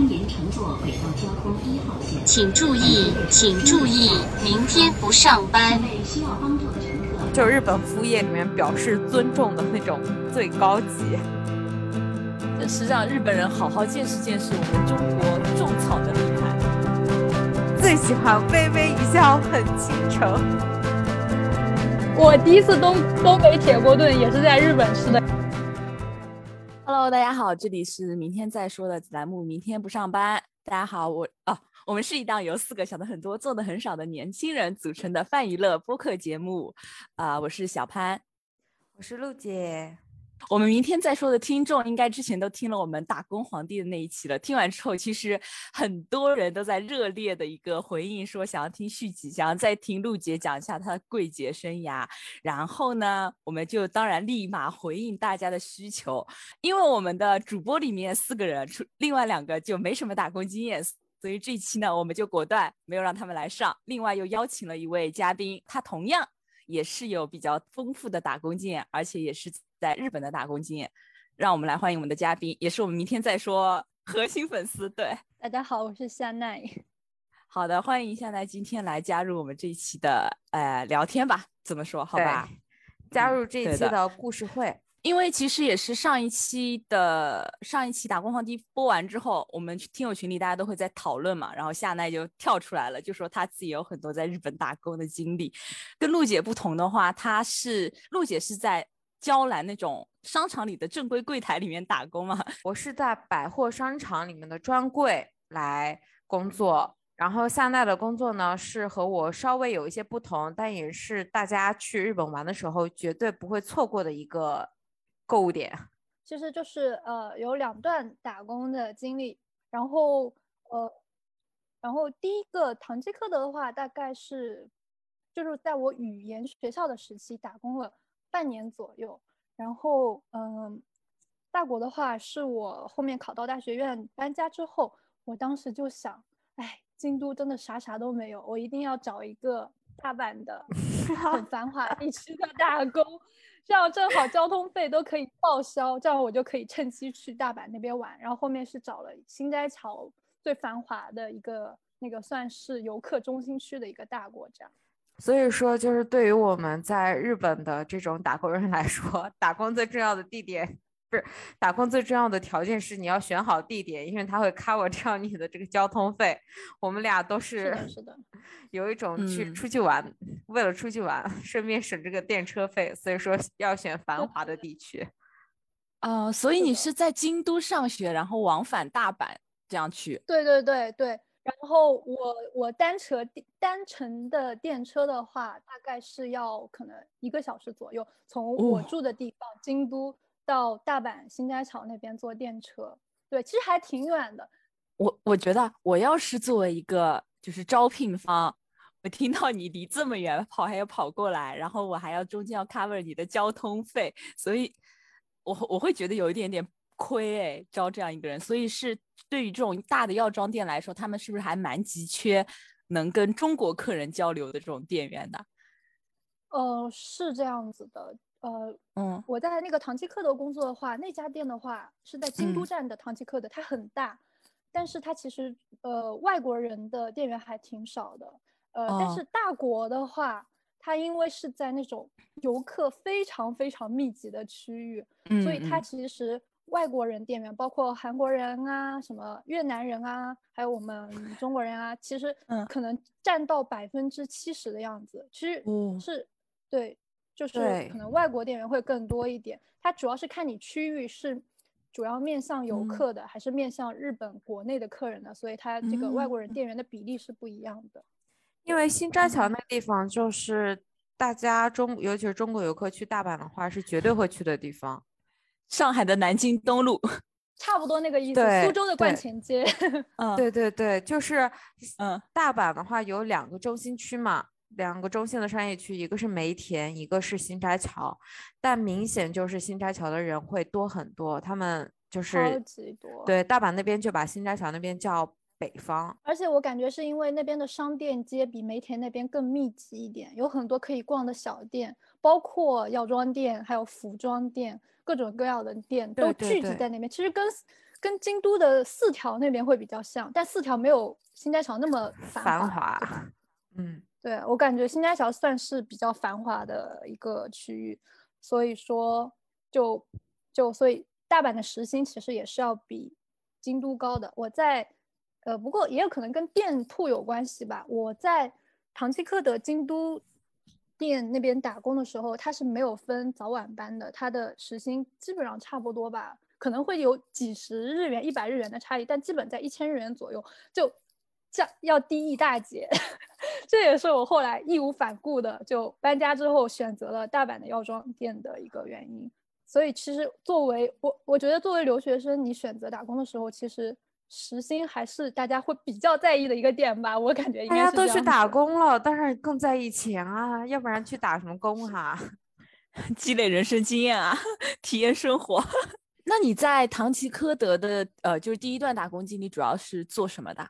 迎乘坐轨道交通一号线。请注意，请注意，明天不上班。需要帮助的乘客，就是日本服务业里面表示尊重的那种最高级。这是让日本人好好见识见识我们中国种草的厉害。最喜欢微微一笑很倾城。我第一次东东北铁锅炖也是在日本吃的。大家好，这里是明天再说的栏目，明天不上班。大家好，我啊，我们是一档由四个想的很多、做的很少的年轻人组成的泛娱乐播客节目。啊、我是小潘。我是陆姐，我们明天再说的听众，应该之前都听了我们打工皇帝的那一期了。听完之后，其实很多人都在热烈的一个回应，说想要听续集，想要再听陆姐讲一下她的柜姐生涯。然后呢，我们就当然立马回应大家的需求，因为我们的主播里面四个人，除另外两个就没什么打工经验。所以这一期呢，我们就果断没有让他们来上，另外又邀请了一位嘉宾，他同样也是有比较丰富的打工经验，而且也是在日本的打工经验。让我们来欢迎我们的嘉宾，也是我们明天再说核心粉丝。对，大家好，我是夏奈。好的，欢迎夏奈今天来加入我们这一期的呃聊天吧，怎么说？好吧，加入这一期的故事会。因为其实也是上一期的上一期打工皇帝播完之后，我们听友群里大家都会在讨论嘛，然后夏奈就跳出来了，就说她自己有很多在日本打工的经历。跟陆姐不同的话，她是陆姐是在娇兰那种商场里的正规柜台里面打工吗，我是在百货商场里面的专柜来工作，然后夏奈的工作呢是和我稍微有一些不同，但也是大家去日本玩的时候绝对不会错过的一个购物点。其实就是呃有两段打工的经历，然后呃，然后第一个堂吉诃德的话，大概是就是在我语言学校的时期打工了半年左右，然后嗯、大国的话是我后面考到大学院搬家之后，我当时就想，哎，京都真的啥啥都没有，我一定要找一个大阪的 很繁华地区的打工。这样正好交通费都可以报销，这样我就可以趁机去大阪那边玩。然后后面是找了新斋桥最繁华的一个那个算是游客中心区的一个大国这样。所以说，就是对于我们在日本的这种打工人来说，打工最重要的地点不是打工最重要的条件是你要选好地点，因为他会 cover 掉你的这个交通费。我们俩都是，是的，有一种去嗯出去玩，为了出去玩，顺便省这个电车费，所以说要选繁华的地区。呃，所以你是在京都上学，然后往返大阪这样去。对对对对。然后我我单车单程的电车的话，大概是要可能一个小时左右，从我哦住的地方京都到大阪新斋桥那边坐电车。对，其实还挺远的。我我觉得我要是作为一个就是招聘方，我听到你离这么远跑还要跑过来，然后我还要中间要 cover 你的交通费，所以我我会觉得有一点点亏哎，招这样一个人。所以是对于这种大的药妆店来说，他们是不是还蛮急缺能跟中国客人交流的这种店员的？呃，是这样子的。呃，嗯我在那个唐吉诃德工作的话，那家店的话是在京都嗯站的唐吉诃德，它很大，但是它其实呃外国人的店员还挺少的。呃，但哦是大国的话，它因为是在那种游客非常非常密集的区域，嗯所以它嗯其实外国人店员，包括韩国人啊、什么越南人啊，还有我们中国人啊，其实嗯可能占到百分之七十的样子。其实哦是对，就是可能外国店员会更多一点。它主要是看你区域是主要面向游嗯客的，还是面向日本国内的客人的，所以它这个外国人嗯店员的比例是不一样的。因为新斋桥那个地方就是大家中，尤其是中国游客去大阪的话，是绝对会去的地方。上海的南京东路，差不多那个意思。苏州的观前街，嗯对对对，就是嗯大阪的话有两个中心区嘛，两个中心的商业区，一个是梅田，一个是新斋桥，但明显就是新斋桥的人会多很多，他们就超是级多。对大阪那边就把新斋桥那边叫北方，而且我感觉是因为那边的商店街比梅田那边更密集一点，有很多可以逛的小店，包括药妆店，还有服装店，各种各样的店都聚集对对对在那边。其实跟跟京都的四条那边会比较像，但四条没有新街桥那么繁华。华，嗯，对我感觉新街桥算是比较繁华的一个区域，所以说就就所以大阪的时薪其实也是要比京都高的。我在呃，不过也有可能跟店铺有关系吧。我在唐吉诃德京都店那边打工的时候，他是没有分早晚班的，他的时薪基本上差不多吧，可能会有几十日元、一百日元的差异，但基本在一千日元左右，就这要低一大截。这也是我后来义无反顾的就搬家之后选择了大阪的药妆店的一个原因。所以其实作为我，我觉得作为留学生，你选择打工的时候，其实。时薪还是大家会比较在意的一个点吧，我感觉应该大家都去打工了，当然更在意钱啊，要不然去打什么工哈？积累人生经验啊，体验生活。那你在唐吉诃德的呃，就是第一段打工经历主要是做什么的？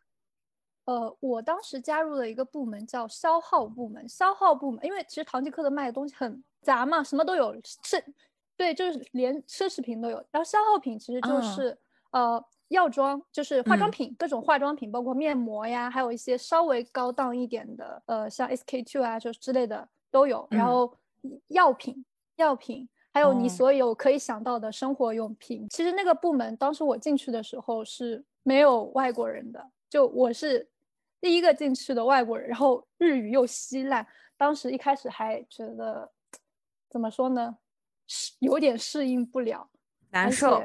呃，我当时加入了一个部门叫消耗部门。消耗部门，因为其实唐吉诃德卖的东西很杂嘛，什么都有，是，对，就是连奢侈品都有。然后消耗品其实就是呃。药妆就是化妆品，各种化妆品，包括面膜呀，还有一些稍微高档一点的，呃，像 SK two 啊，就之类的都有。然后药品，药品，还有你所有可以想到的生活用品。其实那个部门当时我进去的时候是没有外国人的，就我是第一个进去的外国人，然后日语又稀烂，当时一开始还觉得怎么说呢，是有点适应不了，难受。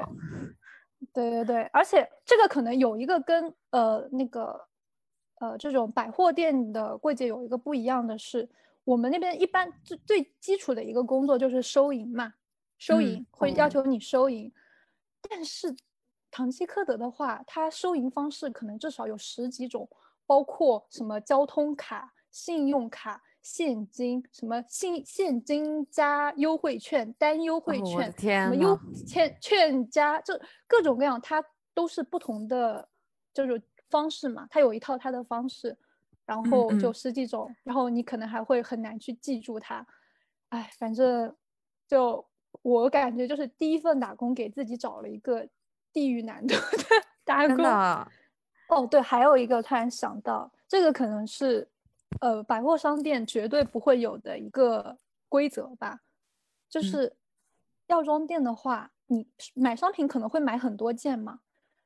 对对对，而且这个可能有一个跟呃那个呃这种百货店的柜姐有一个不一样的是，我们那边一般最最基础的一个工作就是收银嘛，收银会要求你收银，但是唐吉诃德的话，它收银方式可能至少有十几种，包括什么交通卡、信用卡。现金什么现现金加优惠券单优惠券什么优券券加就各种各样，它都是不同的就是方式嘛，它有一套它的方式，然后就十几种，然后你可能还会很难去记住它。哎，反正就我感觉就是第一份打工给自己找了一个地狱难度的 打工。哦，对，还有一个突然想到，这个可能是。呃，百货商店绝对不会有的一个规则吧，就是药妆店的话，你买商品可能会买很多件嘛，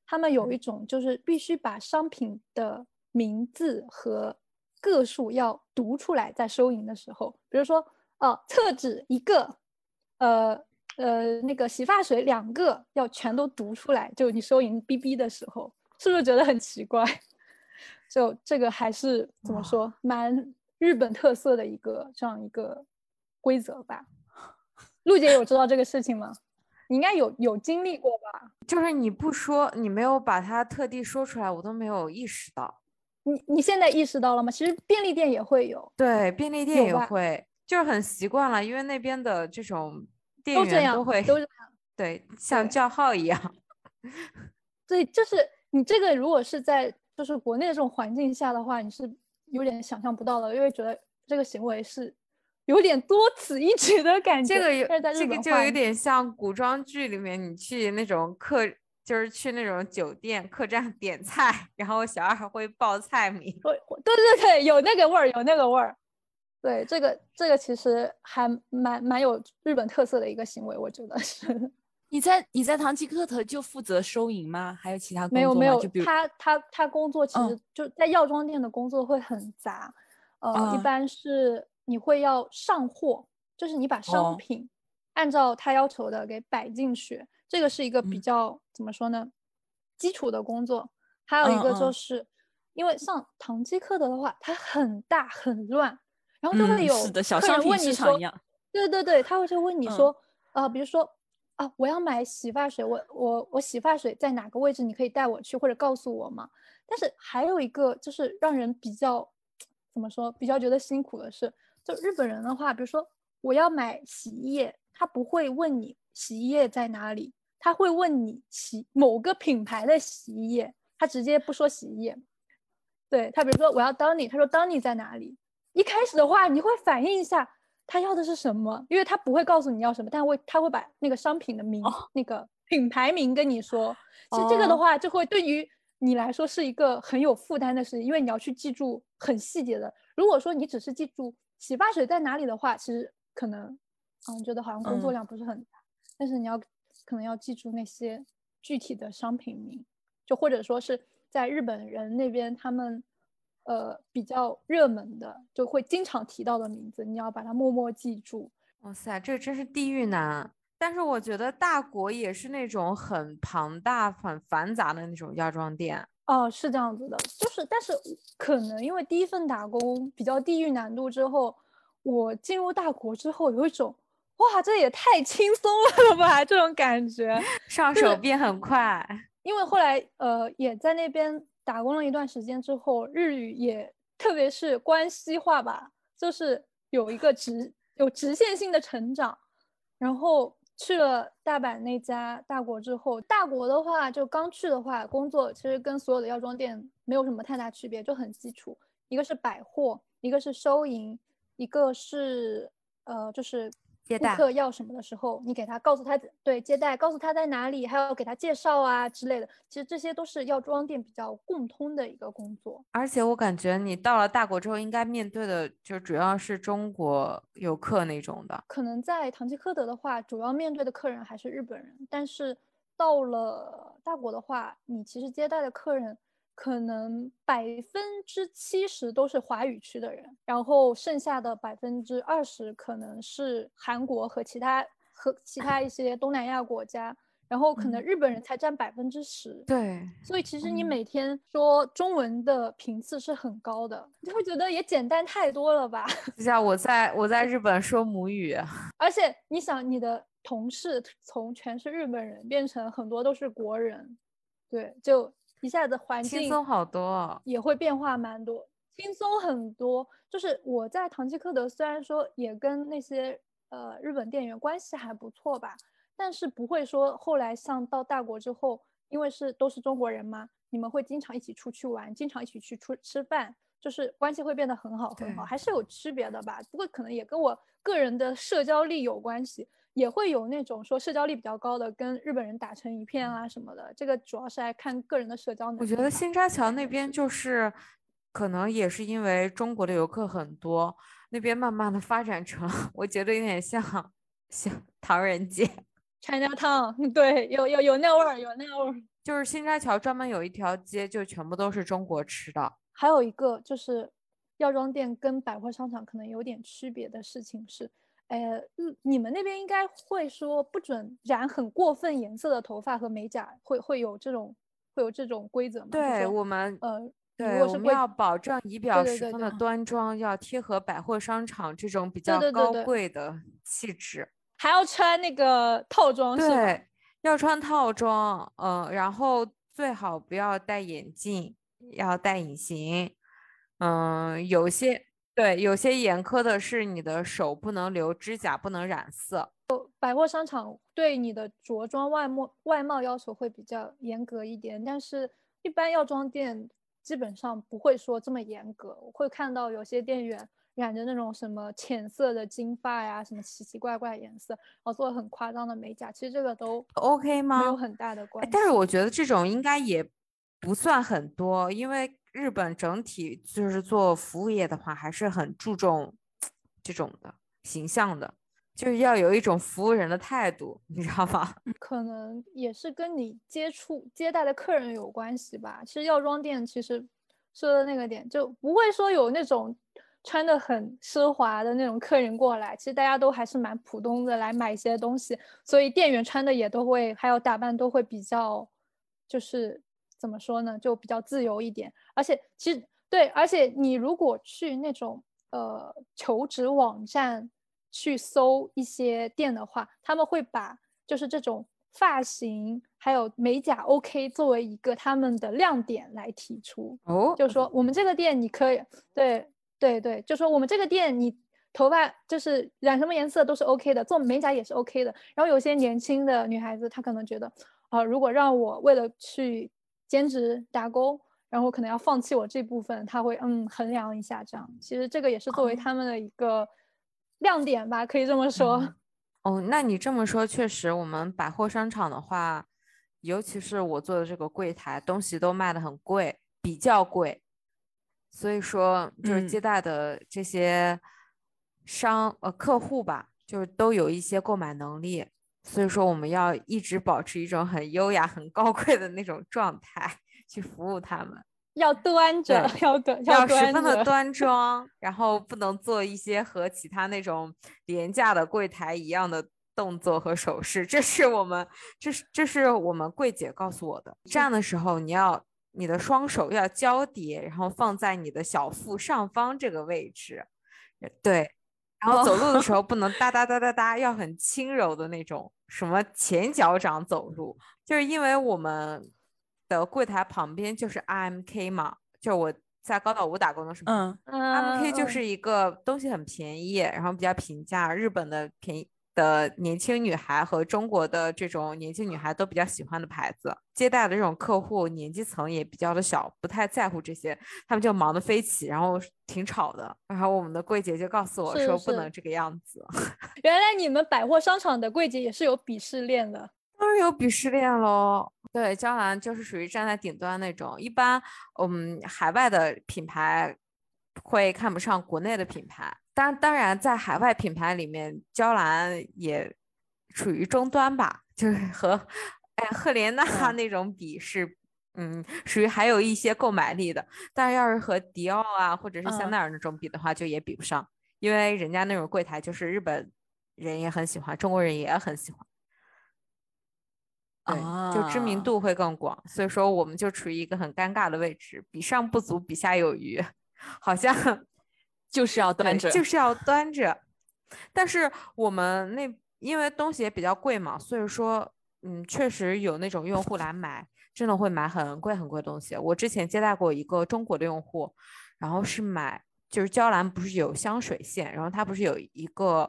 他们有一种就是必须把商品的名字和个数要读出来，在收银的时候，比如说，哦，厕纸一个，呃呃，那个洗发水两个，要全都读出来，就你收银哔哔的时候，是不是觉得很奇怪？就这个还是怎么说，蛮日本特色的一个这样一个规则吧。陆姐有知道这个事情吗？你应该有有经历过吧？就是你不说，你没有把它特地说出来，我都没有意识到。你你现在意识到了吗？其实便利店也会有，对，便利店也会，就是很习惯了，因为那边的这种店员都会都这样，对，像叫号一样。对，就是你这个如果是在。就是国内的这种环境下的话，你是有点想象不到的，因为觉得这个行为是有点多此一举的感觉。这个有这个就有点像古装剧里面你去那种客，就是去那种酒店客栈点菜，然后小二会报菜名。对对对，有那个味儿，有那个味儿。对，这个这个其实还蛮蛮有日本特色的一个行为，我觉得是。你在你在唐吉诃德就负责收银吗？还有其他工作没有没有，就比如他他他工作其实就在药妆店的工作会很杂，呃，一般是你会要上货，就是你把商品按照他要求的给摆进去，这个是一个比较怎么说呢，基础的工作。还有一个就是因为像唐吉诃德的话，它很大很乱，然后就会有客人问你说，对对对，他会就问你说，啊，比如说。啊，我要买洗发水，我我我洗发水在哪个位置？你可以带我去或者告诉我吗？但是还有一个就是让人比较怎么说，比较觉得辛苦的是，就日本人的话，比如说我要买洗衣液，他不会问你洗衣液在哪里，他会问你洗某个品牌的洗衣液，他直接不说洗衣液。对他，比如说我要 Downy，他说 Downy 在哪里？一开始的话，你会反应一下。他要的是什么？因为他不会告诉你要什么，但会他会把那个商品的名那个品牌名跟你说。其实这个的哦话，就会对于你来说是一个很有负担的事情，因为你要去记住很细节的。如果说你只是记住洗发水在哪里的话，其实可能，嗯，觉得好像工作嗯量不是很大。但是你要可能要记住那些具体的商品名，就或者说是在日本人那边他们呃比较热门的，就会经常提到的名字，你要把它默默记住。哇塞，这真是地狱难。但是我觉得大国也是那种很庞大、很繁杂的那种药妆店。哦，是这样子的，就是，但是可能因为第一份打工比较地域难度之后，我进入大国之后有一种，哇，这也太轻松了吧，这种感觉。上手变很快。因为后来呃也在那边打工了一段时间之后，日语也特别是关西话吧，就是有一个直有直线性的成长。然后去了大阪那家大国之后，大国的话就刚去的话，工作其实跟所有的药妆店没有什么太大区别，就很基础。一个是百货，一个是收银，一个是呃就是接待客要什么的时候，你给他告诉他对接待，告诉他在哪里，还要给他介绍啊之类的。其实这些都是药妆店比较共通的一个工作。而且我感觉你到了大国之后，应该面对的就主要是中国游客那种的。可能在唐吉诃德的话，主要面对的客人还是日本人，但是到了大国的话，你其实接待的客人可能百分之七十都是华语区的人，然后剩下的百分之二十可能是韩国和其他和其他一些东南亚国家，然后可能嗯日本人才占百分之十。对，所以其实你嗯每天说中文的频次是很高的，你会觉得也简单太多了吧？就像我在我在日本说母语，而且你想，你的同事从全是日本人变成很多都是国人，对，就一下子环境轻松好多。也会变化蛮多，轻松很多。就是我在唐吉诃德，虽然说也跟那些呃日本店员关系还不错吧，但是不会说后来像到大国之后，因为是都是中国人嘛，你们会经常一起出去玩，经常一起去出吃饭，就是关系会变得很好很好，还是有区别的吧。不过可能也跟我个人的社交力有关系。也会有那种说社交力比较高的，跟日本人打成一片啊什么的。这个主要是来看个人的社交能力。我觉得新沙桥那边就是，可能也是因为中国的游客很多，那边慢慢的发展成，我觉得有点像像唐人街，China Town，对，有有有那味儿，有那味儿。就是新沙桥专门有一条街，就全部都是中国吃的。还有一个就是，药妆店跟百货商场可能有点区别的事情是，呃，嗯你们那边应该会说不准染很过分颜色的头发和美甲，会会有这种会有这种规则吗？对我们，呃，对我们要保证仪表十分的对端庄，要贴合百货商场这种比较高贵的气质。还要穿那个套装是吧？对，要穿套装，嗯，然后最好不要戴眼镜，要戴隐形。嗯，有些对，有些严苛的是你的手不能留指甲，不能染色。百货商场对你的着装外貌外貌要求会比较严格一点，但是一般药妆店基本上不会说这么严格。我会看到有些店员染着那种什么浅色的金发呀，什么奇奇怪怪颜色，然后做很夸张的美甲，其实这个都 OK 吗没有？很大的关系。哎但是我觉得这种应该也不算很多，因为日本整体就是做服务业的话，还是很注重这种的形象的，就是要有一种服务人的态度，你知道吗？可能也是跟你接触接待的客人有关系吧。其实药妆店其实说的那个点就不会说有那种穿的很奢华的那种客人过来，其实大家都还是蛮普通的来买一些东西，所以店员穿的也都会，还有打扮都会比较，就是怎么说呢，就比较自由一点。而且其实对，而且你如果去那种呃求职网站去搜一些店的话，他们会把就是这种发型还有美甲 OK 作为一个他们的亮点来提出。哦，就说我们这个店你可以，对对对，就说我们这个店你头发就是染什么颜色都是 OK 的，做美甲也是 OK 的。然后有些年轻的女孩子，她可能觉得，啊、如果让我为了去兼职打工，然后可能要放弃我这部分，他会嗯衡量一下这样。其实这个也是作为哦他们的一个亮点吧，可以这么说。嗯哦，那你这么说，确实，我们百货商场的话，尤其是我做的这个柜台，东西都卖的很贵，比较贵。所以说，就是接嗯待的这些商呃客户吧，就是都有一些购买能力。所以说，我们要一直保持一种很优雅、很高贵的那种状态去服务他们。要端着，要端要十分的。端 庄，然后不能做一些和其他那种廉价的柜台一样的动作和手势。这是我们，这是这是我们柜姐告诉我的。站的时候，你要你的双手要交叠，然后放在你的小腹上方这个位置，呃对。然后走路的时候不能哒哒哒哒哒，要很轻柔的那种，什么前脚掌走路，就是因为我们的柜台旁边就是 RMK 嘛，就是我在高岛屋打工的时候，嗯。RMK 就嗯。是一个东西很便宜，然后比较平价，日本的便宜的年轻女孩和中国的这种年轻女孩都比较喜欢的牌子。接待的这种客户年纪层也比较的小，不太在乎这些，他们就忙得飞起，然后挺吵的。然后我们的柜姐就告诉我说不能这个样子。原来你们百货商场的柜姐也是有鄙视链的。当然有鄙视链喽。对，娇兰就是属于站在顶端那种。一般，嗯，海外的品牌会看不上国内的品牌。当当然，在海外品牌里面，娇兰也属于中端吧，就是和哎赫莲娜嗯那种比是，嗯，属于还有一些购买力的。但是要是和迪奥啊或者是香嗯奈儿那种比的话，就也比不上，因为人家那种柜台就是日本人也很喜欢，中国人也很喜欢。对，就知名啊度会更广，所以说我们就处于一个很尴尬的位置，比上不足，比下有余，好像 就是要端着，就是要端着。但是我们那因为东西也比较贵嘛，所以说嗯，确实有那种用户来买，真的会买很贵很贵的东西。我之前接待过一个中国的用户，然后是买就是娇兰不是有香水线，然后它不是有一个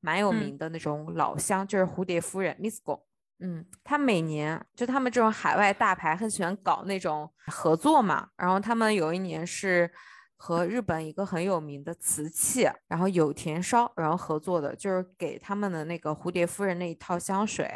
蛮有嗯名的那种老香，就是蝴蝶夫人 Misco。嗯，他每年就他们这种海外大牌很喜欢搞那种合作嘛，然后他们有一年是和日本一个很有名的瓷器，然后有田烧，然后合作的，就是给他们的那个蝴蝶夫人那一套香水，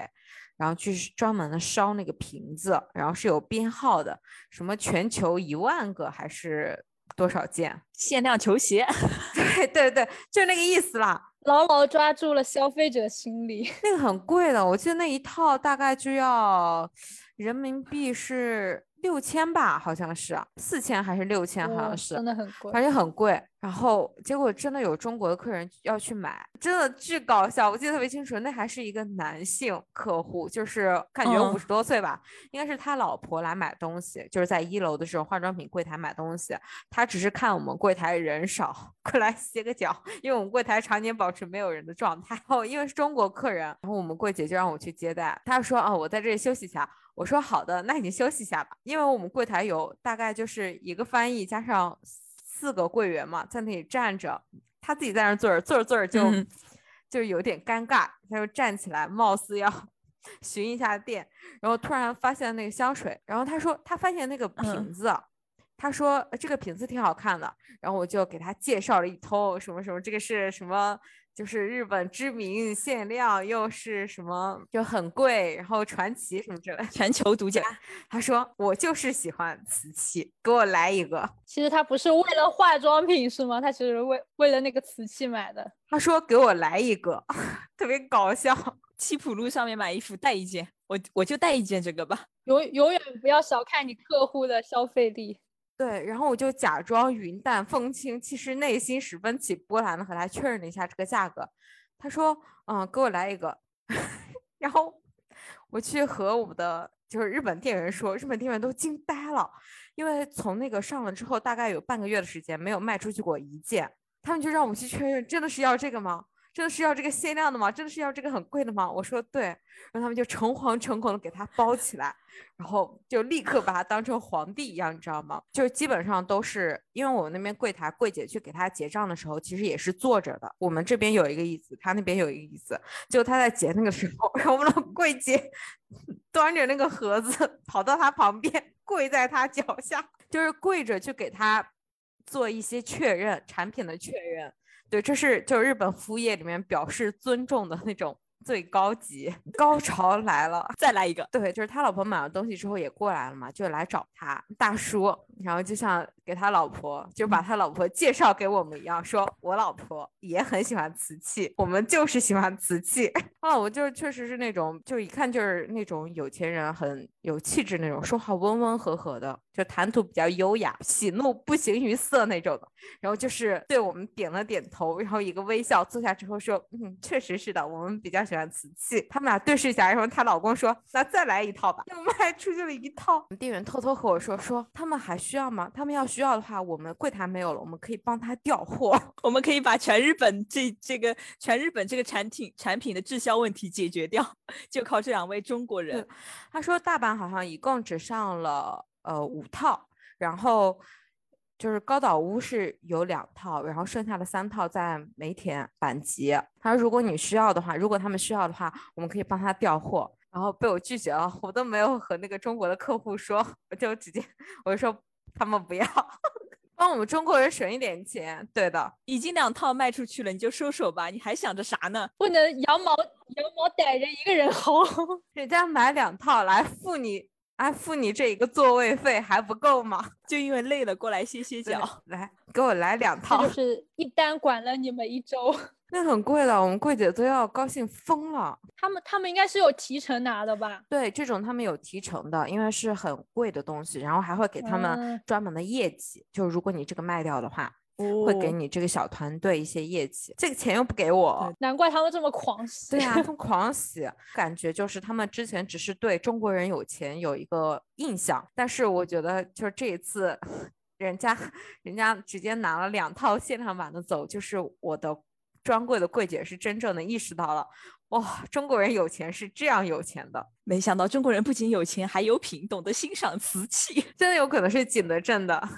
然后去专门的烧那个瓶子，然后是有编号的，什么全球一万个还是多少件？限量球鞋，对对对，就那个意思啦。牢牢抓住了消费者心理。那个很贵的，我记得那一套大概就要人民币是六千吧，好像是四千还是六千，好像是，真的很贵。反正很贵。然后结果真的有中国的客人要去买，真的巨搞笑。我记得特别清楚，那还是一个男性客户，就是感觉嗯五十多岁吧，应该是他老婆来买东西，就是在一楼的这种化妆品柜台买东西。他只是看我们柜台人少，过来歇个脚，因为我们柜台常年保持没有人的状态。哦，因为是中国客人，然后我们柜姐就让我去接待，她说哦，我在这里休息一下。我说好的，那你休息一下吧，因为我们柜台有大概就是一个翻译加上四个柜员嘛，在那里站着，他自己在那坐着，坐着坐着就、嗯就有点尴尬，他就站起来，貌似要 巡一下店，然后突然发现那个香水，然后他说他发现那个瓶嗯子。他说呃这个瓶子挺好看的，然后我就给他介绍了一通什么什么，这个是什么，就是日本知名限量，又是什么就很贵，然后传奇什么之类。全球独家。他说我就是喜欢瓷器，给我来一个。其实他不是为了化妆品是吗？他其实为为了那个瓷器买的。他说给我来一个，特别搞笑。七浦路上面买衣服带一件，我我就带一件这个吧。永永远不要小看你客户的消费力。对，然后我就假装云淡风轻，其实内心十分起波澜的和他确认了一下这个价格。他说：“嗯，给我来一个。”然后我去和我们的就是日本店员说，日本店员都惊呆了，因为从那个上了之后，大概有半个月的时间没有卖出去过一件，他们就让我去确认，真的是要这个吗？真的是要这个限量的吗？真的是要这个很贵的吗？我说对，然后他们就诚惶诚恐的给它包起来，然后就立刻把它当成皇帝一样，你知道吗？就是基本上都是因为我们那边柜台柜姐去给他结账的时候，其实也是坐着的。我们这边有一个椅子，他那边有一个椅子，就他在结那个时候，然后我们的柜姐 端着那个盒子跑到他旁边，跪在他脚下，就是跪着去给他做一些确认产品的确认。对，这是就是日本服务业里面表示尊重的那种最高级，高潮来了。再来一个，对，就是他老婆买了东西之后也过来了嘛，就来找他大叔，然后就像给他老婆，就把他老婆介绍给我们一样，说我老婆也很喜欢瓷器，我们就是喜欢瓷器。啊，我就是确实是那种，就一看就是那种有钱人，很有气质那种，说话温温和和的，就谈吐比较优雅，喜怒不形于色那种的。然后就是对我们点了点头，然后一个微笑，坐下之后说，嗯，确实是的，我们比较喜欢瓷器。他们俩对视一下，然后她老公说，那再来一套吧，又卖出去了一套。店员偷偷和我说，说他们还需要吗？他们要需要的话，我们柜台没有了，我们可以帮他调货。我们可以把全日本这这个全日本这个产品产品的滞销问题解决掉，就靠这两位中国人。他说大阪好像一共只上了呃五套，然后。就是高岛屋是有两套，然后剩下的三套在梅田阪急。他说如果你需要的话，如果他们需要的话，我们可以帮他调货。然后被我拒绝了，我都没有和那个中国的客户说，我就直接我就说他们不要，帮我们中国人省一点钱。对的，已经两套卖出去了，你就收手吧，你还想着啥呢？不能羊毛羊毛逮着一个人薅，人家买两套来付你。哎，付你这一个座位费还不够吗？就因为累了，过来歇歇脚。来，给我来两 套。就是一单管了你们一周，那很贵的，我们柜姐都要高兴疯了。他们他们应该是有提成拿的吧？对，这种他们有提成的，因为是很贵的东西，然后还会给他们专门的业绩。就如果你这个卖掉的话。会给你这个小团队一些业绩，这个钱又不给我，难怪他们这么狂喜。对啊，他们 狂喜，感觉就是他们之前只是对中国人有钱有一个印象，但是我觉得就是这一次，人家人家直接拿了两套限量版的走，就是我的专柜的柜姐是真正的意识到了，哇，中国人有钱是这样有钱的。没想到中国人不仅有钱还有品，懂得欣赏瓷器，真的有可能是景德镇的。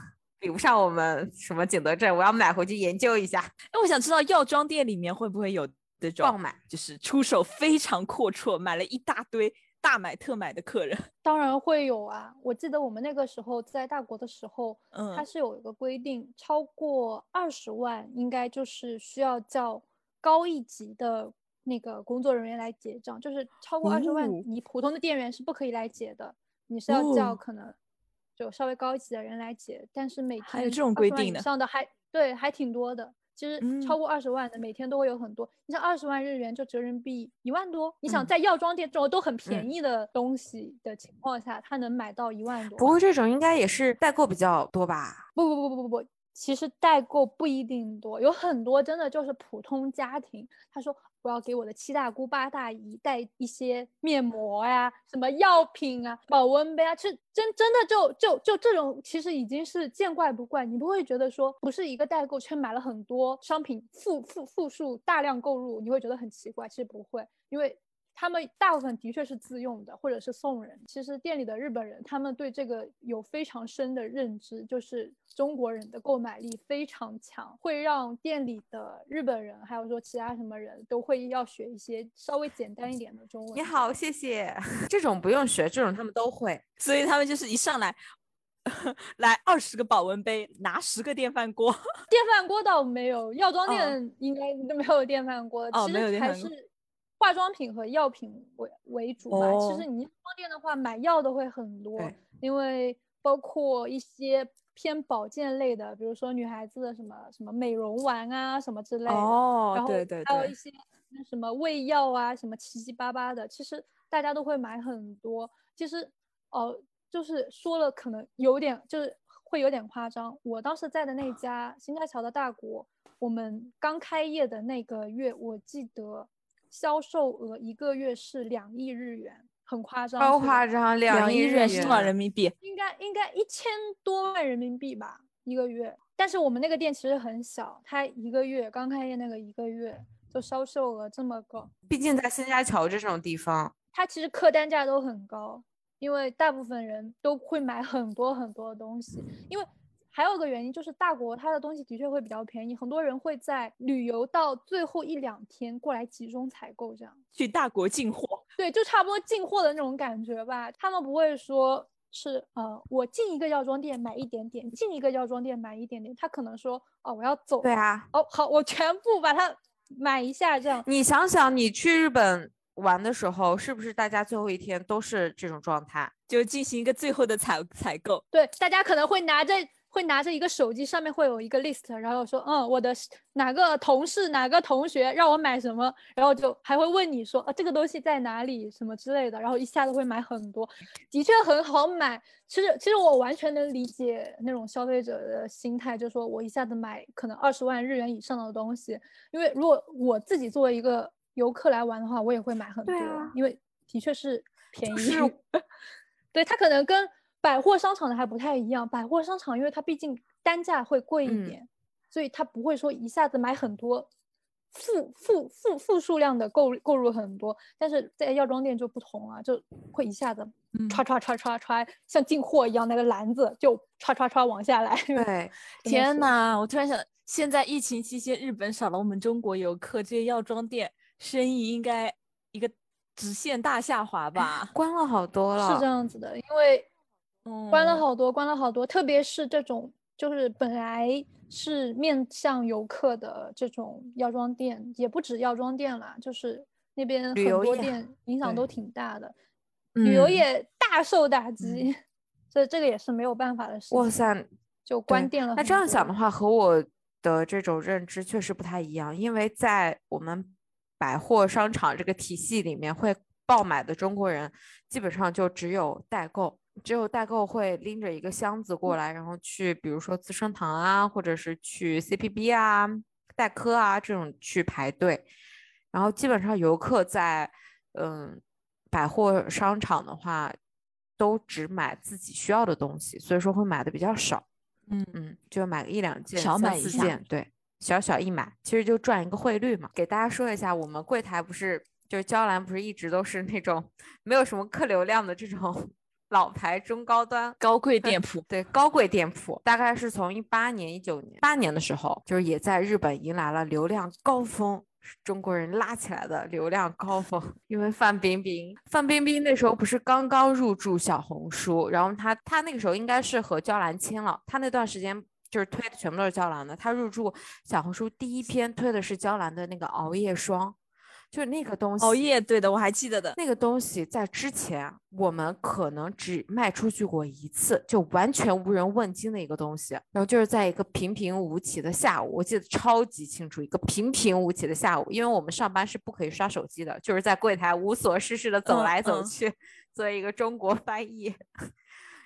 比不上我们什么景德镇，我要买回去研究一下。哎，我想知道药妆店里面会不会有这种爆买，就是出手非常阔绰，买了一大堆大买特买的客人。当然会有啊！我记得我们那个时候在大国的时候，嗯，它是有一个规定，超过二十万应该就是需要叫高一级的那个工作人员来结账，就是超过二十万，你普通的店员是不可以来结的，你是要叫可能。就稍微高级的人来结，但是每天还有这种规定的上的还对还挺多的。其实超过二十万的每天都会有很多。你像二十万日元就折人民币一万多。你想在药妆店这种都很便宜的东西的情况下，他能买到一万多？不过这种应该也是代购比较多吧？不不不不不不。其实代购不一定多，有很多真的就是普通家庭。他说我要给我的七大姑八大姨带一些面膜呀、什么药品啊、保温杯啊，这真真的就就就这种，其实已经是见怪不怪。你不会觉得说不是一个代购却买了很多商品复复复数大量购入，你会觉得很奇怪。其实不会，因为。他们大部分的确是自用的，或者是送人。其实店里的日本人，他们对这个有非常深的认知，就是中国人的购买力非常强，会让店里的日本人，还有说其他什么人都会要学一些稍微简单一点的中文。你好，谢谢。这种不用学，这种他们都会，所以他们就是一上来，来二十个保温杯，拿十个电饭锅。电饭锅倒没有，药妆店应该都没有电饭锅。哦，没有电饭锅。化妆品和药品为为主吧。其实你药妆店的话，买药的会很多，因为包括一些偏保健类的，比如说女孩子的什么什么美容丸啊什么之类的。哦，然后对对还有一些什么胃药啊，什么七七八八的，其实大家都会买很多。其实，呃，就是说了可能有点，就是会有点夸张。我当时在的那家新开桥的大国，我们刚开业的那个月，我记得。销售额一个月是两亿日元，很夸张。超夸张，两亿日元是多少人民币？应该应该一千多万人民币吧，一个月。但是我们那个店其实很小，它一个月刚开业那个一个月就销售额这么高。毕竟在新家桥这种地方，它其实客单价都很高，因为大部分人都会买很多很多的东西，因为。还有个原因就是大国它的东西的确会比较便宜，很多人会在旅游到最后一两天过来集中采购，这样去大国进货。对，就差不多进货的那种感觉吧。他们不会说是呃，我进一个药妆店买一点点，进一个药妆店买一点点。他可能说哦，我要走。对啊。哦，好，我全部把它买一下这样。你想想，你去日本玩的时候，是不是大家最后一天都是这种状态？就进行一个最后的采采购。对，大家可能会拿着会拿着一个手机，上面会有一个 list，然后说，嗯，我的是哪个同事哪个同学让我买什么，然后就还会问你说，啊，这个东西在哪里什么之类的，然后一下子会买很多，的确很好买。其实其实我完全能理解那种消费者的心态，就是说我一下子买可能二十万日元以上的东西，因为如果我自己作为一个游客来玩的话，我也会买很多，啊因为的确是便宜。是 对，他可能跟百货商场的还不太一样。百货商场，因为它毕竟单价会贵一嗯点，所以它不会说一下子买很多，负负负负数量的购购入很多。但是在药妆店就不同了，就会一下子嗯歘歘歘歘歘，像进货一样，那个篮子就歘歘歘往下来。对，天呐，我突然想，现在疫情期间，日本少了我们中国游客，这些药妆店生意应该一个直线大下滑吧？关了好多了。是这样子的，因为关了嗯好多，关了好多，特别是这种就是本来是面向游客的这种药妆店，也不止药妆店啦，就是那边很多店影响都挺大的，旅游嗯业大受打击，所以这个也是没有办法的事情。哇塞，就关店了。那这样想的，话，和我的这种认知确实不太一样，因为在我们百货商场这个体系里面，会爆买的中国人基本上就只有代购，只有代购会拎着一个箱子过来，然后去比如说资生堂啊，或者是去 CPB 啊、代科啊这种去排队，然后基本上游客在嗯百货商场的话，都只买自己需要的东西，所以说会买的比较少。嗯嗯，就买个一两件、少三买一件，对，小小一买，其实就赚一个汇率嘛。给大家说一下，我们柜台不是就是娇兰，不是一直都是那种 没有什么客流量的这种老牌中高端高贵店铺，对高贵店铺，大概是从一八年、一九年、八年的时候，就是也在日本迎来了流量高峰，是中国人拉起来的流量高峰。因为范冰冰，范冰冰那时候不是刚刚入驻小红书，然后她她那个时候应该是和娇兰签了，她那段时间。就是推的全部都是娇兰的，她入驻小红书第一篇推的是娇兰的那个熬夜霜，就是那个东西。熬夜，对的，我还记得的。那个东西在之前我们可能只卖出去过一次，就完全无人问津的一个东西。然后就是在一个平平无奇的下午，我记得超级清楚，一个平平无奇的下午，因为我们上班是不可以刷手机的，就是在柜台无所事事的走嗯来走嗯去，作为一个中国翻译。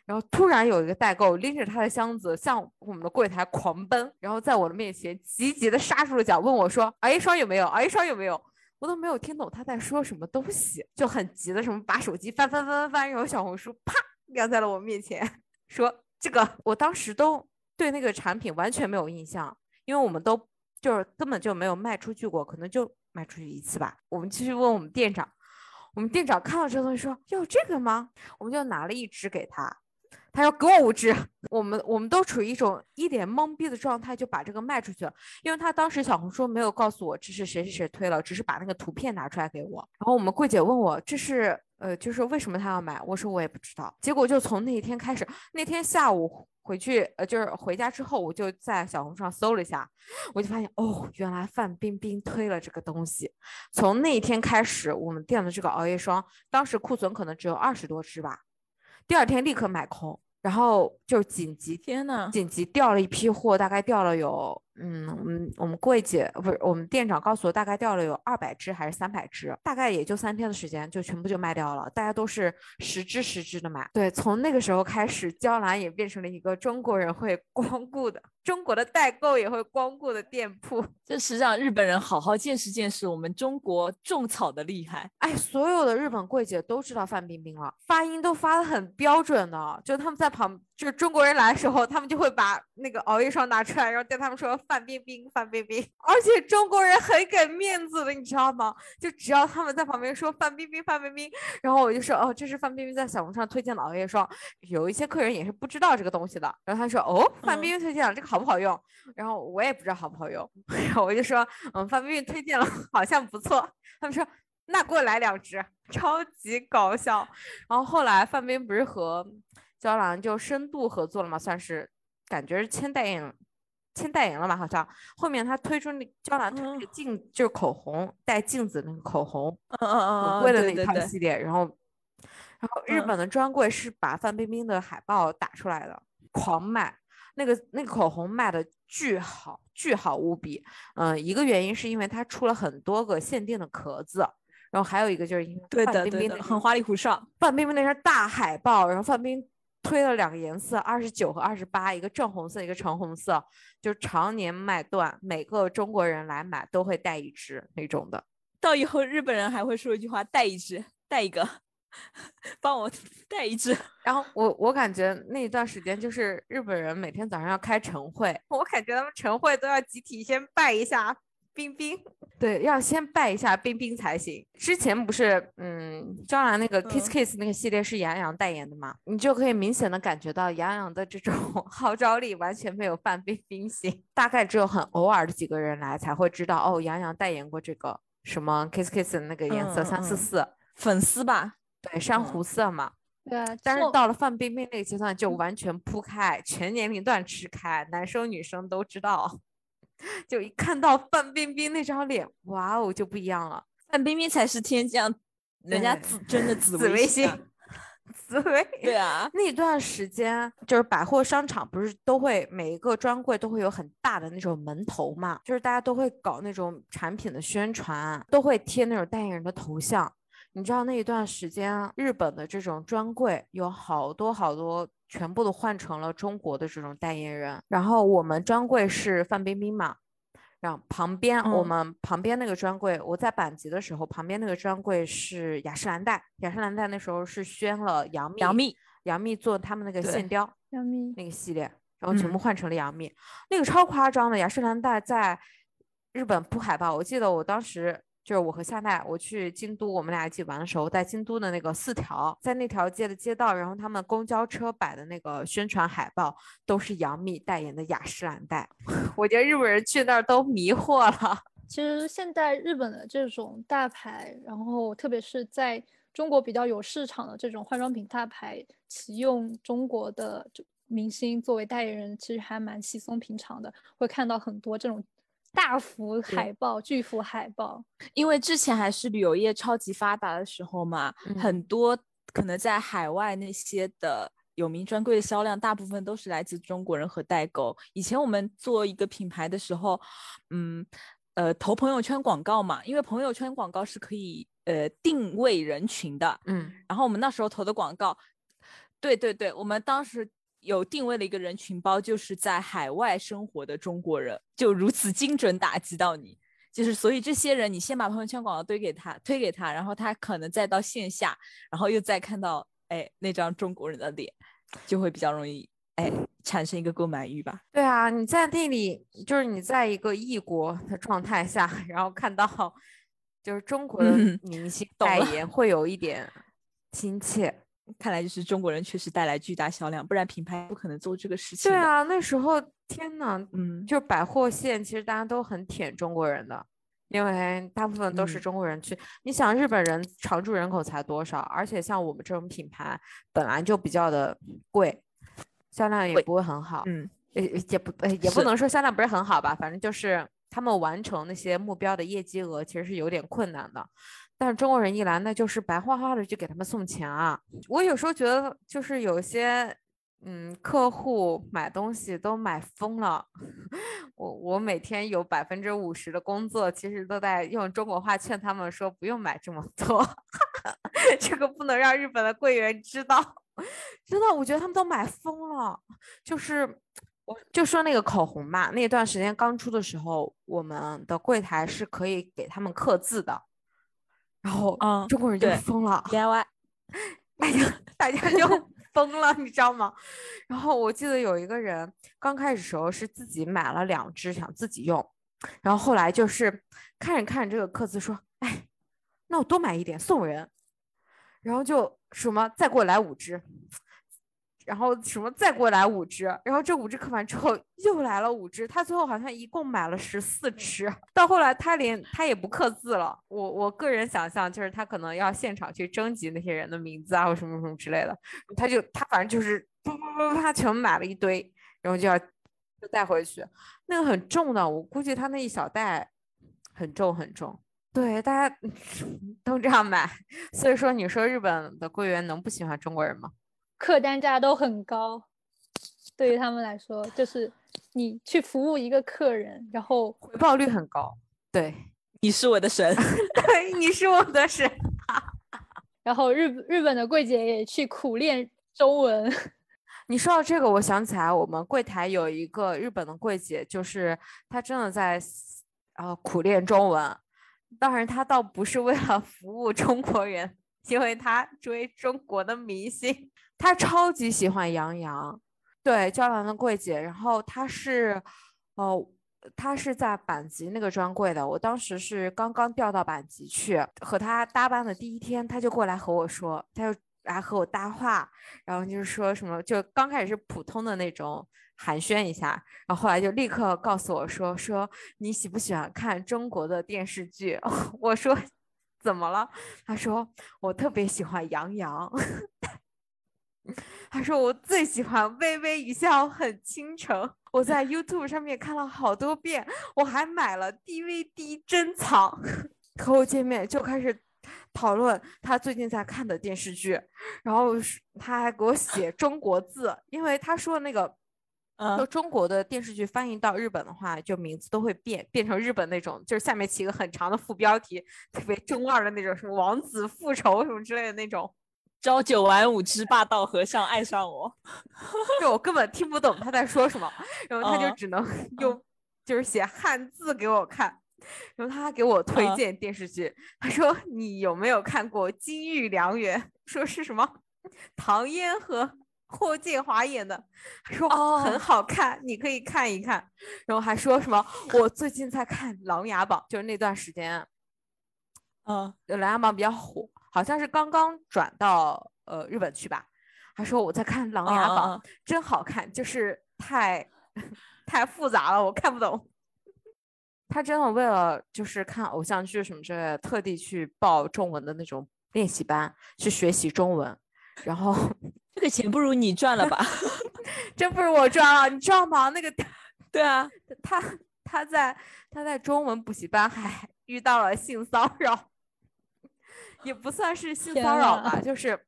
然后突然有一个代购拎着他的箱子向我们的柜台狂奔，然后在我的面前急急的刹住了脚，问我说：“熬夜霜有没有？熬夜霜有没有？”我都没有听懂他在说什么东西，就很急的什么把手机翻翻翻翻翻，然后小红书啪撂在了我面前，说这个我当时都对那个产品完全没有印象，因为我们都就是根本就没有卖出去过，可能就卖出去一次吧。我们继续问我们店长，我们店长看到这东西说要这个吗？我们就拿了一支给他。他说给我五支，我们我们都处于一种一脸懵逼的状态，就把这个卖出去了。因为他当时小红书没有告诉我这是谁谁谁推了，只是把那个图片拿出来给我。然后我们柜姐问我这是呃，就是为什么他要买？我说我也不知道。结果就从那一天开始，那天下午回去呃，就是回家之后，我就在小红书上搜了一下，我就发现哦，原来范冰冰推了这个东西。从那一天开始，我们店的这个熬夜霜，当时库存可能只有二十多支吧，第二天立刻买空。然后就紧急天呐，紧急调了一批货，大概调了有，嗯，我们我们柜姐不是我们店长告诉我，大概掉了有二百只还是三百只，大概也就三天的时间就全部就卖掉了，大家都是十只十只的买。对，从那个时候开始，娇兰也变成了一个中国人会 光顾的，中国的代购也会光顾的店铺。这是让日本人好好见识见识我们中国种草的厉害。哎，所有的日本柜姐都知道范冰冰了，发音都发的很标准呢，就他们在旁，就是中国人来的时候，他们就会把那个熬夜霜拿出来，然后对他们说范冰冰，范冰冰。而且中国人很给面子的，你知道吗？就只要他们在旁边说范冰冰，范冰冰，然后我就说哦，这是范冰冰在小红书上推荐的熬夜霜。有一些客人也是不知道这个东西的，然后他说哦，范冰冰推荐了这个好不好用？然后我也不知道好不好用，然后我就说嗯，范冰冰推荐了，好像不错。他们说那给我来两支，超级搞笑。然后后来范冰不是和娇兰就深度合作了嘛，算是感觉是签代言签代言了嘛？好像后面他推出那娇兰推那个镜，就是口红带镜子那个口红，嗯嗯嗯贵的那对对对套系列。然后，然后日嗯本的专柜是把范冰冰的海报打出来的，狂卖。那个那个口红卖的巨好，巨好无比。嗯，一个原因是因为它出了很多个限定的壳子，然后还有一个就是因为对范冰冰那很花里胡哨。范冰冰那张大海报，然后范冰推了两个颜色，二十九和二十八，一个正红色，一个橙红色，就常年卖断，每个中国人来买都会带一支那种的。到以后日本人还会说一句话：带一只，带一个，帮我带一只。然后我我感觉那一段时间就是日本人每天早上要开晨会，我感觉他们晨会都要集体先拜一下冰冰，对，要先拜一下冰冰才行。之前不是嗯，娇兰那个 Kiss 嗯 Kiss 那个系列是杨洋代言的嘛，你就可以明显的感觉到杨洋的这种 号召力完全没有范冰冰行，大概只有很偶尔的几个人来才会知道哦，杨洋代言过这个什么 Kiss Kiss 的那个颜色三四四，粉丝吧，对，珊嗯瑚色嘛。对啊，但是到了范冰冰那个阶段，嗯就完全铺开，全年龄段吃开，男生女生都知道。就一看到范冰冰那张脸，哇哦，就不一样了。范冰冰才是天降人家紫真的紫紫微星 紫薇。对啊，那段时间，就是百货商场不是都会每一个专柜都会有很大的那种门头嘛，就是大家都会搞那种产品的宣传，都会贴那种代言人的头像。你知道那一段时间，日本的这种专柜有好多好多，全部都换成了中国的这种代言人。然后我们专柜是范冰冰嘛，然后旁边我嗯们旁边那个专柜，我在阪急的时候，旁边那个专柜是雅诗兰黛，雅诗兰黛那时候是宣了杨幂，杨幂杨幂做他们那个线雕杨幂那个系列，然后全部嗯换成了杨幂，那个超夸张的。雅诗兰黛在日本铺海报，我记得我当时就是我和夏奈，我去京都，我们俩一起玩的时候，在京都的那个四条，在那条街的街道，然后他们公交车摆的那个宣传海报都是杨幂代言的雅诗兰黛，我觉得日本人去那儿都迷惑了。其实现在日本的这种大牌，然后特别是在中国比较有市场的这种化妆品大牌，启用中国的这明星作为代言人，其实还蛮稀松平常的，会看到很多这种大幅海报、巨幅海报。因为之前还是旅游业超级发达的时候嘛，嗯很多可能在海外那些的有名专柜的销量，大部分都是来自中国人和代购。以前我们做一个品牌的时候，嗯，呃，投朋友圈广告嘛，因为朋友圈广告是可以呃定位人群的，嗯，然后我们那时候投的广告，对对对，我们当时有定位的一个人群包，就是在海外生活的中国人，就如此精准打击到你。就是所以这些人，你先把朋友圈广告推给他，推给他，然后他可能再到线下，然后又再看到哎那张中国人的脸，就会比较容易哎产生一个购买欲吧。对啊，你在那里就是你在一个异国的状态下，然后看到就是中国的嗯明星代言，会有一点亲切。看来就是中国人确实带来巨大销量，不然品牌不可能做这个事情。对啊，那时候天呐，嗯，就百货线其实大家都很舔中国人的，因为大部分都是嗯中国人去。你想日本人常住人口才多少？而且像我们这种品牌本来就比较的贵，销量也不会很好。嗯，也也不呃也不能说销量不是很好吧，反正就是他们完成那些目标的业绩额其实是有点困难的。但中国人一来，那就是白花花的就给他们送钱啊！我有时候觉得，就是有些嗯客户买东西都买疯了。我我每天有百分之五十的工作，其实都在用中国话劝他们说不用买这么多，这个不能让日本的柜员知道。真的，我觉得他们都买疯了，就是。我就说那个口红吧，那段时间刚出的时候，我们的柜台是可以给他们刻字的，然后嗯中国人就疯了，DIY 大家大家就 疯了，你知道吗？然后我记得有一个人刚开始时候是自己买了两支想自己用，然后后来就是看着看着这个刻字说，哎，那我多买一点送人，然后就什么再给我来五支。然后什么再给我来五只，然后这五只刻完之后又来了五只，他最后好像一共买了十四只。到后来他连他也不刻字了，我我个人想象就是他可能要现场去征集那些人的名字啊或什么什么之类的，他就他反正就是啪啪啪啪全买了一堆，然后就要就带回去。那个很重的，我估计他那一小袋很重很重。对，大家都这样买，所以说你说日本的柜员能不喜欢中国人吗？客单价都很高，对于他们来说，就是你去服务一个客人，然后回报率很高。对，你是我的神，对，你是我的神。然后日日本的柜姐也去苦练中文。你说到这个，我想起来我们柜台有一个日本的柜姐，就是她真的在呃苦练中文。当然，她倒不是为了服务中国人，因为她追中国的明星，他超级喜欢杨洋，对娇兰的柜姐。然后他是，哦，他是在阪急那个专柜的。我当时是刚刚调到阪急去，和他搭班的第一天，他就过来和我说，他就来和我搭话，然后就是说什么，就刚开始是普通的那种。寒暄一下，然后后来就立刻告诉我说：“说你喜不喜欢看中国的电视剧？” 我说：“怎么了？”他说：“我特别喜欢杨洋。” 他说：“我最喜欢《微微一笑很倾城》，我在 YouTube 上面看了好多遍，我还买了 DVD 珍藏。”和我见面就开始讨论他最近在看的电视剧，然后他还给我写中国字，因为他说那个。就中国的电视剧翻译到日本的话，就名字都会变，变成日本那种，就是下面起一个很长的副标题，特别中二的那种，什么王子复仇什么之类的那种。朝九晚五之霸道和尚爱上我，就我根本听不懂他在说什么，然后他就只能用就是写汉字给我看，然后他还给我推荐电视剧，他说你有没有看过《金玉良缘》？说是什么唐嫣和。霍建华演的，说很好看，你可以看一看。然后还说什么，我最近在看《琅琊榜》，就是那段时间，嗯，《琅琊榜》比较火，好像是刚刚转到呃日本去吧。他说我在看《琅琊榜》，真好看，就是太 太复杂了，我看不懂。他真的为了就是看偶像剧什么之类的，特地去报中文的那种练习班，去学习中文，然后。这个钱不如你赚了吧？真不如我赚了，你知道吗？那个，对啊，他他在他在中文补习班还遇到了性骚扰，也不算是性骚扰吧，就是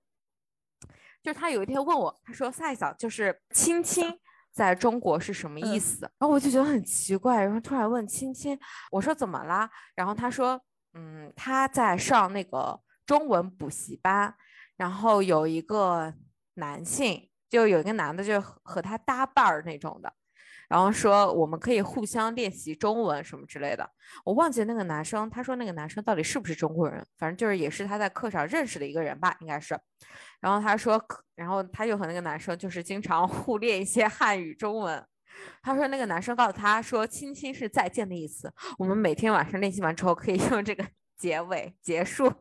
就是他有一天问我，他说赛嫂就是亲亲在中国是什么意思？然后我就觉得很奇怪，然后突然问亲亲，我说怎么啦？然后他说，嗯，他在上那个中文补习班，然后有一个。男性就有一个男的，就和他搭伴儿那种的，然后说我们可以互相练习中文什么之类的。我忘记那个男生，他说那个男生到底是不是中国人，反正就是也是他在课上认识的一个人吧，应该是。然后他说，然后他就和那个男生就是经常互练一些汉语中文。他说那个男生告诉他说，亲亲是再见的意思，我们每天晚上练习完之后可以用这个结尾结束。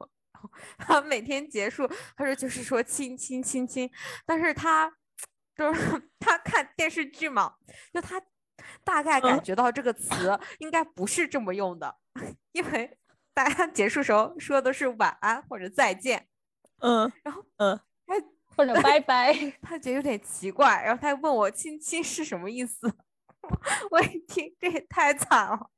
他每天结束，他说就是说亲亲亲亲，但是他就是 他看电视剧嘛，就他大概感觉到这个词应该不是这么用的，因为大家结束时候说的是晚安或者再见，嗯，然后嗯，他或者拜拜，他觉得有点奇怪，然后他问我亲亲是什么意思，我一听这也太惨了，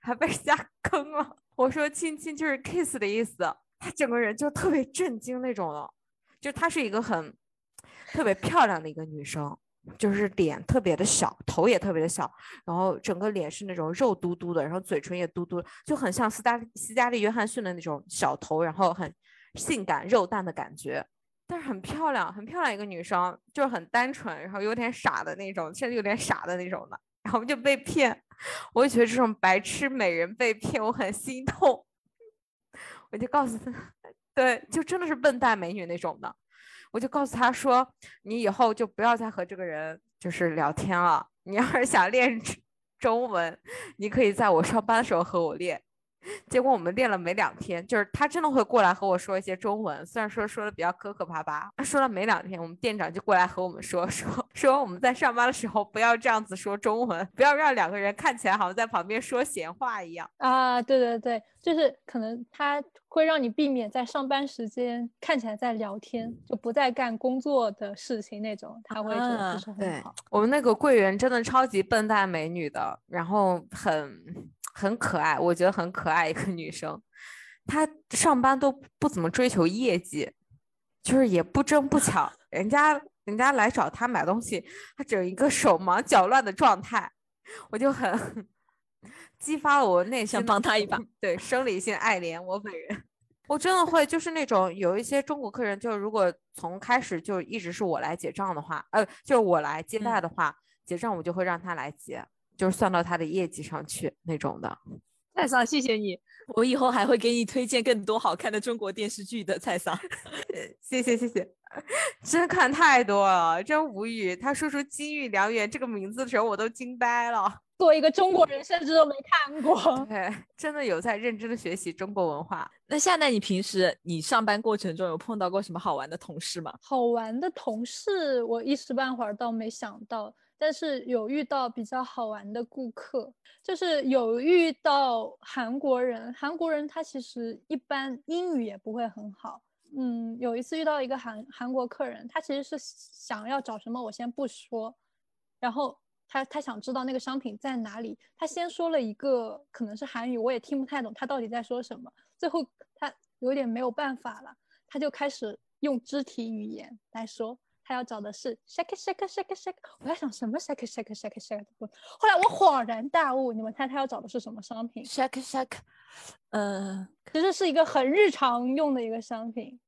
还被人家坑了，我说亲亲就是 kiss 的意思。他整个人就特别震惊那种了，就他是一个很特别漂亮的一个女生，就是脸特别的小，头也特别的小，然后整个脸是那种肉嘟嘟的，然后嘴唇也嘟嘟，就很像斯嘉斯嘉丽约翰逊的那种小头，然后很性感肉蛋的感觉，但是很漂亮，很漂亮一个女生，就是很单纯，然后有点傻的那种，甚至有点傻的那种的，然后就被骗，我就觉得这种白痴美人被骗，我很心痛。我就告诉他，对，就真的是笨蛋美女那种的。我就告诉他说，你以后就不要再和这个人就是聊天了。你要是想练中文，你可以在我上班的时候和我练。结果我们练了没两天，就是他真的会过来和我说一些中文，虽然说说的比较磕磕巴巴。说了没两天，我们店长就过来和我们说说说我们在上班的时候不要这样子说中文，不要让两个人看起来好像在旁边说闲话一样。啊，对对对，就是可能他会让你避免在上班时间看起来在聊天，就不再干工作的事情那种，他会觉得不是很对好。我们那个柜员真的超级笨蛋美女的，然后很很可爱，我觉得很可爱一个女生。她上班都不怎么追求业绩，就是也不争不抢，人家人家来找她买东西，她整一个手忙脚乱的状态，我就很激发了我内心想帮他一把，对生理性爱怜我本人。我真的会，就是那种有一些中国客人，就如果从开始就一直是我来结账的话，呃，就是我来接待的话，结账我就会让他来结，就是算到他的业绩上去那种的。蔡桑，谢谢你，我以后还会给你推荐更多好看的中国电视剧的。蔡桑，谢 谢谢谢，真看太多了，真无语。他说出“金玉良缘”这个名字的时候，我都惊呆了。作为一个中国人，甚至都没看过。对，真的有在认真的学习中国文化。那夏奈，你平时你上班过程中有碰到过什么好玩的同事吗？好玩的同事，我一时半会儿倒没想到，但是有遇到比较好玩的顾客，就是有遇到韩国人。韩国人他其实一般英语也不会很好。嗯，有一次遇到一个韩韩国客人，他其实是想要找什么，我先不说，然后他他想知道那个商品在哪里，他先说了一个可能是韩语，我也听不太懂他到底在说什么，最后他有点没有办法了。他就开始用肢体语言来说，他要找的是 shake shake shake shake。我在想什么 shake shake shake shake 后来我恍然大悟，你们猜他要找的是什么商品？shake shake，呃，其实是一个很日常用的一个商品，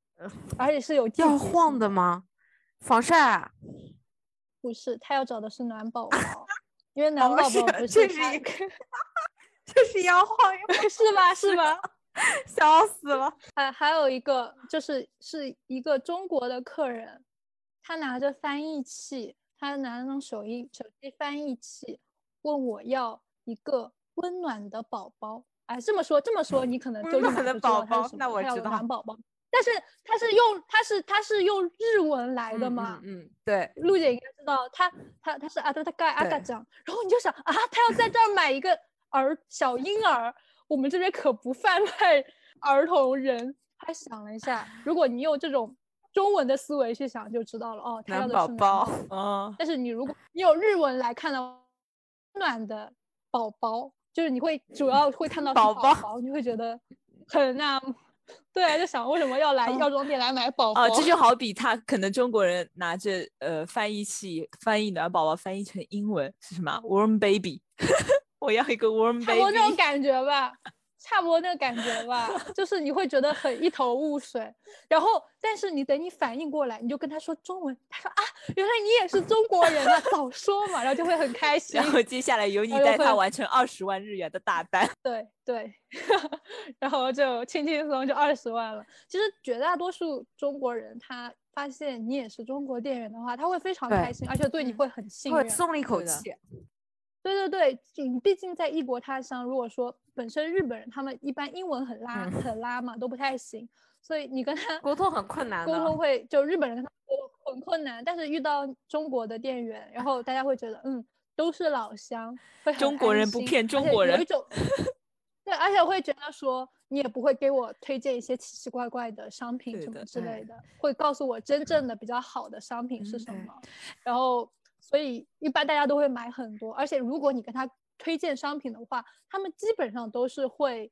而且是有晃的吗？防晒啊？不是，他要找的是暖宝宝，因为 暖宝宝不这是他一个这是摇晃一是吧？是吧？笑死了。还还有一个就是是一个中国的客人，他拿着翻译器，他拿那种手机手机翻译器，问我要一个温暖的宝宝。哎，这么说这么说，你可能就温暖宝宝那我知道暖宝宝。但是他是用他是他是用日文来的嗯嘛？嗯嗯，对，陆姐应该知道，他他他是阿德他盖阿对嘎酱，然后你就想啊，他要在这儿买一个儿小婴儿，我们这边可不贩卖儿童人。他想了一下，如果你用这种中文的思维去想，就知道了哦，他要的是暖宝宝嗯哦，但是你如果你有日文来看的话，暖的宝宝，就是你会主要会看到宝宝你会觉得很那，对啊，就想为什么要来药妆店来买宝宝？哦，这就好比他可能中国人拿着呃翻译器翻译暖宝宝翻译成英文是什么？warm baby，我要一个 warm 差不多这种 baby。感觉吧，差不多那个感觉吧，就是你会觉得很一头雾水，然后但是你等你反应过来，你就跟他说中文，他说啊，原来你也是中国人啊，早说嘛，然后就会很开心然。后接下来由你带他完成二十万日元的大单。对 对，然后就轻轻松就二十万了。其实绝大多数中国人，他发现你也是中国店员的话，他会非常开心，而且对你嗯会很信任。会松了一口气。对你毕竟在异国他乡，如果说本身日本人他们一般英文很拉、嗯。很拉嘛，都不太行，所以你跟他沟通很困难沟通会就日本人跟他沟通很困难，但是遇到中国的店员，然后大家会觉得嗯都是老乡，中国人不骗中国人有一种 对，而且会觉得说你也不会给我推荐一些奇奇怪怪的商品什么之类的，会告诉我真正的比较好的商品是什么，然后所以一般大家都会买很多，而且如果你跟他推荐商品的话，他们基本上都是会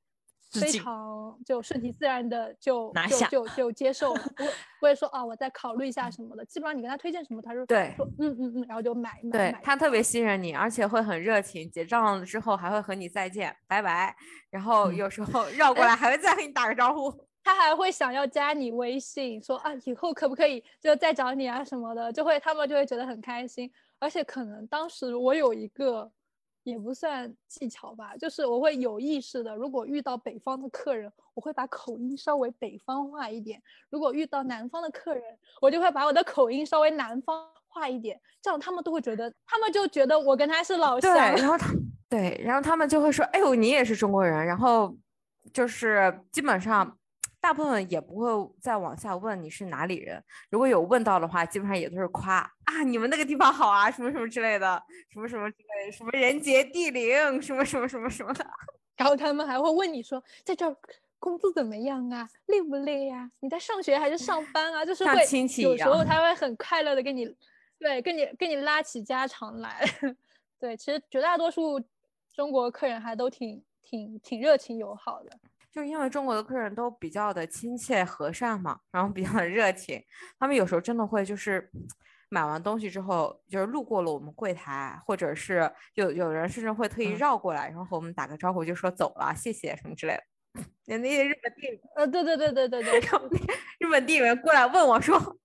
非常就顺其自然的就就拿下就就接受了，不会不会说啊我再考虑一下什么的，基本上你跟他推荐什么，他就对说嗯嗯嗯，然后就买买买对他特别信任你，而且会很热情，结账了之后还会和你再见，拜拜。然后嗯有时候绕过来还会再和你打个招呼。他还会想要加你微信，说啊以后可不可以就再找你啊什么的，就会他们就会觉得很开心，而且可能当时我有一个也不算技巧吧，就是我会有意识的，如果遇到北方的客人，我会把口音稍微北方化一点；如果遇到南方的客人，我就会把我的口音稍微南方化一点，这样他们都会觉得，他们就觉得我跟他是老对，乡。然后他对，然后他们就会说：“哎呦，你也是中国人。”然后就是基本上大部分也不会再往下问你是哪里人。如果有问到的话，基本上也都是夸啊，你们那个地方好啊，什么什么之类的，什么什么之类的，什么人杰地灵，什么什么什么什么的。然后他们还会问你说，在这儿工作怎么样啊，累不累呀、你在上学还是上班啊？就是像会亲戚有时候他会很快乐的跟你，对，跟你跟你拉起家常来。对，其实绝大多数中国客人还都挺挺挺热情友好的。就是因为中国的客人都比较的亲切和善嘛，然后比较的热情，他们有时候真的会就是买完东西之后，就是路过了我们柜台，或者是有有人甚至会特意嗯绕过来，然后和我们打个招呼，就说走了，谢谢什么之类的。那那些日本店，呃，对对对对对对，然后那 日本店员过来问我说，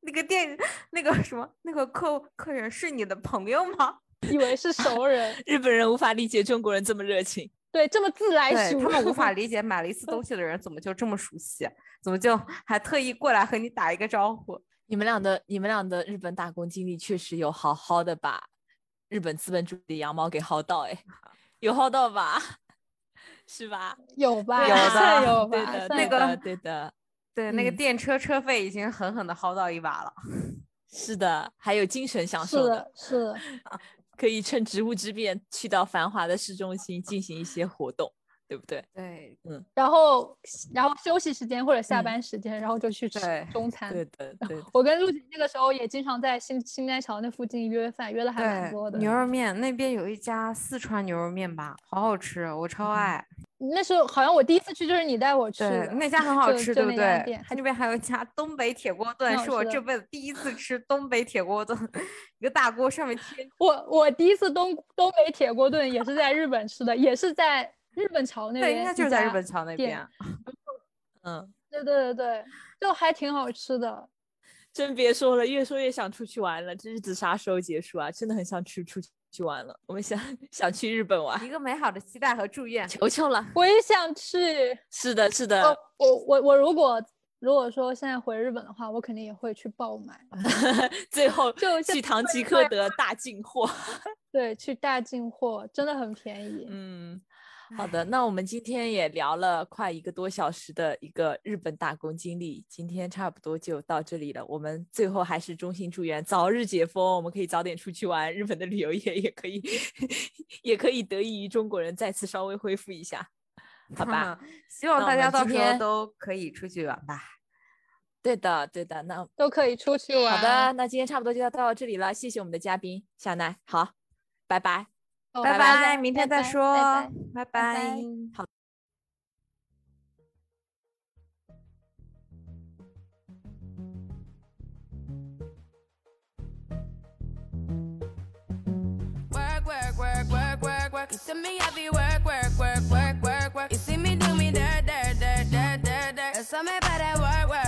那个店那个什么那个客客人是你的朋友吗？以为是熟人，日本人无法理解中国人这么热情。对，这么自来熟，他们无法 理解买了一次东西的人怎么就这么熟悉，怎么就还特意过来和你打一个招呼。你们俩的你们俩的日本打工经历确实有好好的把日本资本主义的羊毛给薅到，哎，有薅到吧？是吧？有吧？有算的有吧？对的，那个对的，对，对，那个嗯电车车费已经狠狠的薅到一把了。是的，还有精神享受是的，是的，可以趁职务之便去到繁华的市中心进行一些活动，对不对？对嗯然后然后休息时间或者下嗯班时间，然后就去吃中餐。对对，对的。我跟陆姐那个时候也经常在新新街桥那附近约饭，约的还蛮多的，。牛肉面那边有一家四川牛肉面吧，好好吃，我超嗯爱。那时候好像我第一次去就是你带我去，的，那家很好吃，对不对家店？还那边还有一家东北铁锅炖，是我这辈子第一次吃东北铁锅炖，一个大锅上面贴我我第一次东东北铁锅炖也是在日本吃的，也是在日本桥那边对，应该就是在日本桥那店边。嗯，对对对对，就还挺好吃的。真别说了，越说越想出去玩了。这日子啥时候结束啊？真的很想去出去玩了。我们想 想去日本玩，一个美好的期待和祝愿。求求了。我也想去。是的，是的，哦，我我我如果如果说现在回日本的话，我肯定也会去爆买。最后就去堂吉诃德大进货。对，去大进货真的很便宜。嗯，好的，那我们今天也聊了快一个多小时的一个日本打工经历，今天差不多就到这里了。我们最后还是衷心祝愿早日解封，我们可以早点出去玩，日本的旅游业也可以也可以得益于中国人再次稍微恢复一下，好吧？希望大家到时候都可以出去玩吧。对的，对的，那都可以出去玩。好的，，那今天差不多就要到这里了，谢谢我们的嘉宾小奈，好，拜拜。哦拜拜，明天再说，拜拜拜拜好。Work, work, work, work, work, work. You see me happy work, work, work, work, work, work. You see me do me dirt, dirt, dirt, dirt, dirt, dirt. There's something about that work, work, work, work,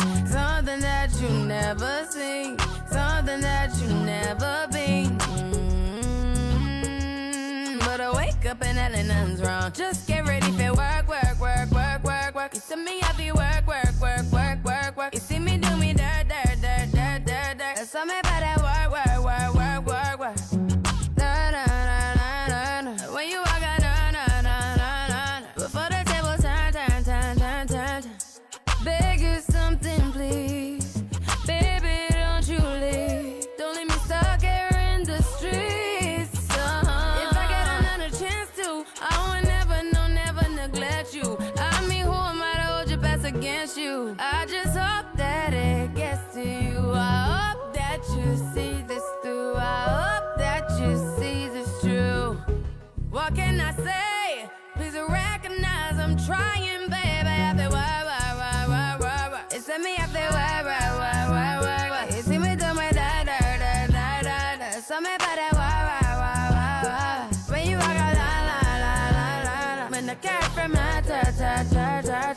something that you never seen, something that you never been. Mm, But I wake up and hell nothing's wrong. Just get ready for work, work, work, work, work, work. You see me happy work, work, work, work, work, work. You see me do me dirt, dirt, dirt, dirt, dirt, dirt. There's something about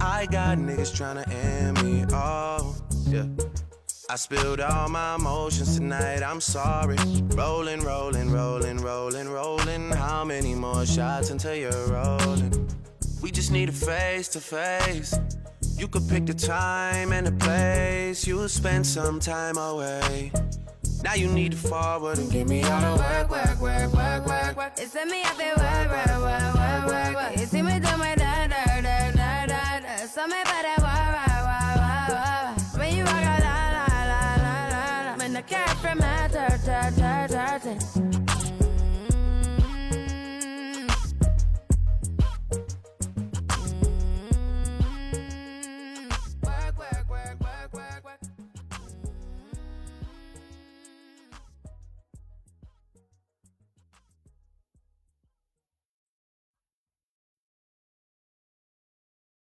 I got niggas tryna end me. off. yeah. I spilled all my emotions tonight, I'm sorry. Rolling, rolling, rolling, rolling, rolling. How many more shots until you're rolling? We just need a face to face. You could pick the time and the place. You'll spend some time away. Now you need to forward and get me out of work, work, work, work, work, work. Send me out there, work, work, work, work, work, work. You see me do my